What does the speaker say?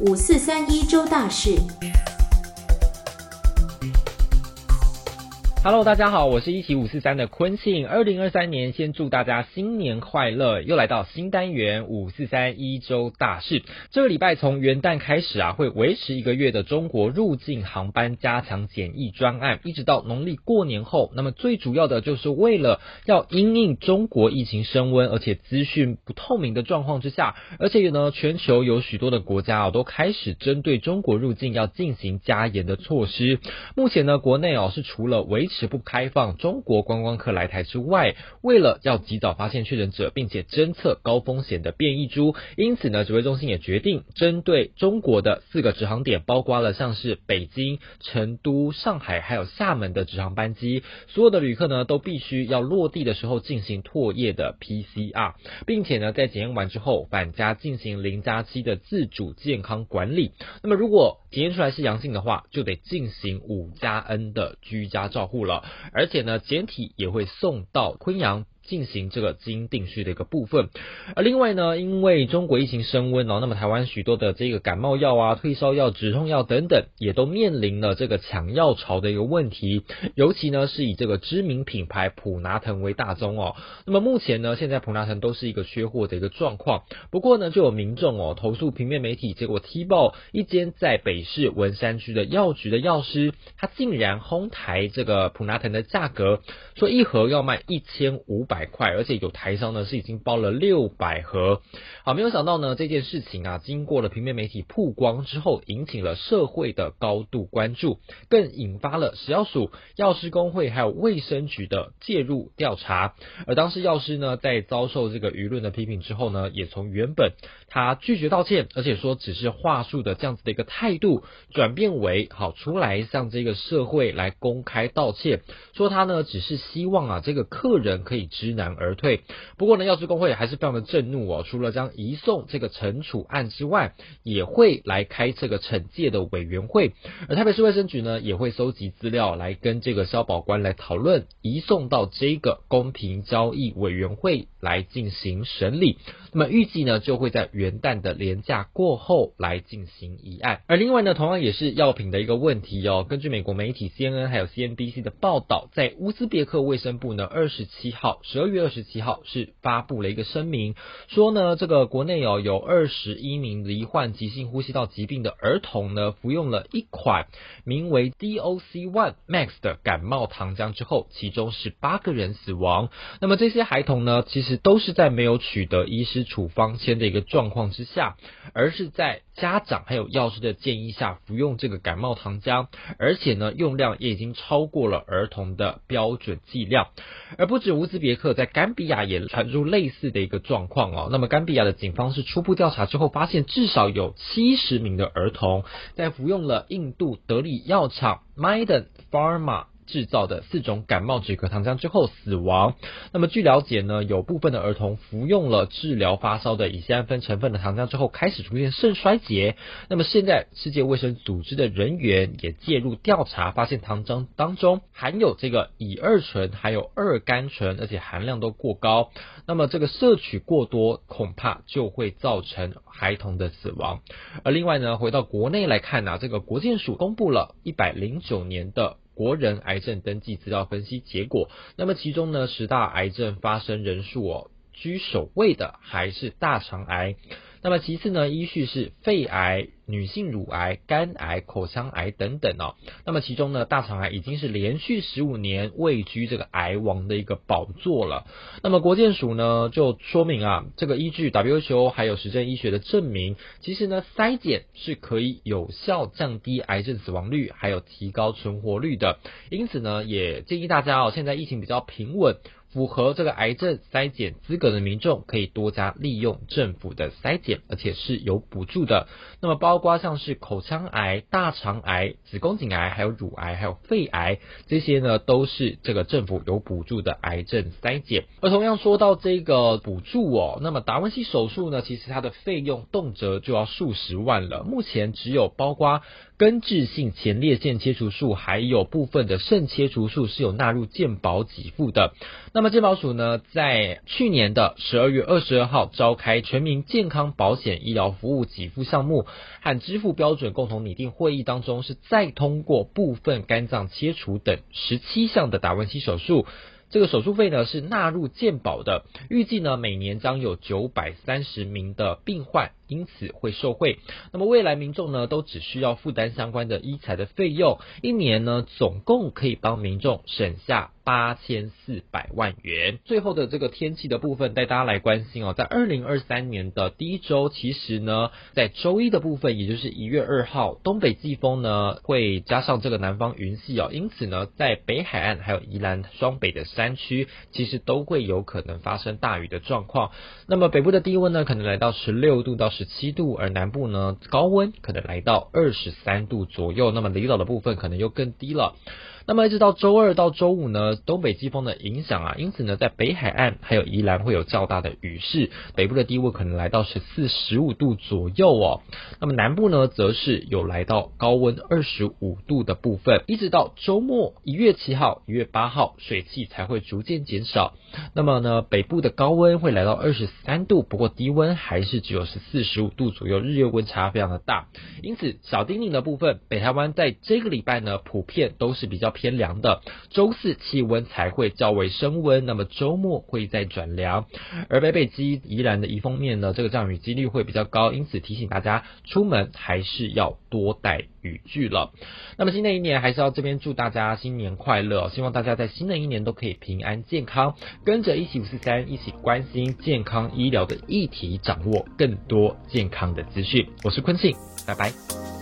五四三一周大事。Hello，大家好，我是一起五四三的坤庆。二零二三年，先祝大家新年快乐！又来到新单元五四三一周大事。这个礼拜从元旦开始啊，会维持一个月的中国入境航班加强检疫专案，一直到农历过年后。那么最主要的就是为了要因应中国疫情升温，而且资讯不透明的状况之下，而且呢，全球有许多的国家啊，都开始针对中国入境要进行加严的措施。目前呢，国内哦是除了维持不开放中国观光客来台之外，为了要及早发现确诊者，并且侦测高风险的变异株，因此呢，指挥中心也决定针对中国的四个直航点，包括了像是北京、成都、上海还有厦门的直航班机，所有的旅客呢都必须要落地的时候进行唾液的 PCR，并且呢在检验完之后返家进行零加七的自主健康管理。那么如果检验出来是阳性的话，就得进行五加 N 的居家照护了。而且呢，简体也会送到昆阳。进行这个基因定序的一个部分，而另外呢，因为中国疫情升温哦，那么台湾许多的这个感冒药啊、退烧药、止痛药等等，也都面临了这个抢药潮的一个问题。尤其呢，是以这个知名品牌普拿疼为大宗哦。那么目前呢，现在普拿疼都是一个缺货的一个状况。不过呢，就有民众哦投诉平面媒体，结果踢爆一间在北市文山区的药局的药师，他竟然哄抬这个普拿疼的价格，说一盒要卖一千五百。百块，而且有台商呢是已经包了六百盒。好，没有想到呢这件事情啊，经过了平面媒体曝光之后，引起了社会的高度关注，更引发了食药署、药师工会还有卫生局的介入调查。而当时药师呢，在遭受这个舆论的批评之后呢，也从原本他拒绝道歉，而且说只是话术的这样子的一个态度，转变为好出来向这个社会来公开道歉，说他呢只是希望啊这个客人可以知。难而退。不过呢，药师工会还是非常的震怒哦。除了将移送这个惩处案之外，也会来开这个惩戒的委员会。而台北市卫生局呢，也会搜集资料来跟这个消保官来讨论，移送到这个公平交易委员会来进行审理。那么预计呢，就会在元旦的年假过后来进行议案。而另外呢，同样也是药品的一个问题哦。根据美国媒体 CNN 还有 CNBC 的报道，在乌兹别克卫生部呢，二十七号十二月二十七号是发布了一个声明，说呢，这个国内哦有二十一名罹患急性呼吸道疾病的儿童呢，服用了一款名为 DOC One Max 的感冒糖浆之后，其中是八个人死亡。那么这些孩童呢，其实都是在没有取得医师处方签的一个状况之下，而是在家长还有药师的建议下服用这个感冒糖浆，而且呢用量也已经超过了儿童的标准剂量。而不止乌兹别克，在甘比亚也传出类似的一个状况哦。那么甘比亚的警方是初步调查之后发现，至少有七十名的儿童在服用了印度德里药厂 Maiden Pharma。制造的四种感冒止咳糖浆之后死亡。那么据了解呢，有部分的儿童服用了治疗发烧的乙酰氨酚成分的糖浆之后，开始出现肾衰竭。那么现在世界卫生组织的人员也介入调查，发现糖浆当中含有这个乙二醇还有二甘醇，而且含量都过高。那么这个摄取过多，恐怕就会造成孩童的死亡。而另外呢，回到国内来看呢，这个国健署公布了一百零九年的。国人癌症登记资料分析结果，那么其中呢，十大癌症发生人数哦，居首位的还是大肠癌。那么其次呢，依序是肺癌、女性乳癌、肝癌、口腔癌等等哦。那么其中呢，大肠癌已经是连续十五年位居这个癌王的一个宝座了。那么国健署呢就说明啊，这个依据 WHO 还有实证医学的证明，其实呢筛检是可以有效降低癌症死亡率，还有提高存活率的。因此呢，也建议大家哦，现在疫情比较平稳。符合这个癌症筛检资格的民众，可以多加利用政府的筛检，而且是有补助的。那么包括像是口腔癌、大肠癌、子宫颈癌、还有乳癌、还有肺癌这些呢，都是这个政府有补助的癌症筛检。而同样说到这个补助哦，那么达文西手术呢，其实它的费用动辄就要数十万了。目前只有包括根治性前列腺切除术还有部分的肾切除术是有纳入健保给付的。那么健保署呢，在去年的十二月二十二号召开全民健康保险医疗服务给付项目和支付标准共同拟定会议当中，是再通过部分肝脏切除等十七项的达文西手术。这个手术费呢是纳入健保的，预计呢每年将有九百三十名的病患因此会受惠。那么未来民众呢都只需要负担相关的医材的费用，一年呢总共可以帮民众省下。八千四百万元。最后的这个天气的部分，带大家来关心哦。在二零二三年的第一周，其实呢，在周一的部分，也就是一月二号，东北季风呢会加上这个南方云系哦，因此呢，在北海岸还有宜兰双北的山区，其实都会有可能发生大雨的状况。那么北部的低温呢，可能来到十六度到十十七度，而南部呢，高温可能来到二十三度左右。那么离岛的部分可能又更低了。那么一直到周二到周五呢，东北季风的影响啊，因此呢，在北海岸还有宜兰会有较大的雨势，北部的低温可能来到十四、十五度左右哦。那么南部呢，则是有来到高温二十五度的部分，一直到周末一月七号、一月八号，水汽才会逐渐减少。那么呢，北部的高温会来到二十三度，不过低温还是只有十四、十五度左右，日月温差非常的大。因此，小丁丁的部分，北台湾在这个礼拜呢，普遍都是比较偏凉的。周四气温才会较为升温，那么周末会再转凉。而北北基宜兰的宜风面呢，这个降雨几率会比较高，因此提醒大家出门还是要多带雨具了。那么新的一年还是要这边祝大家新年快乐，希望大家在新的一年都可以平安健康。跟着一起五四三，一起关心健康医疗的议题，掌握更多健康的资讯。我是坤庆，拜拜。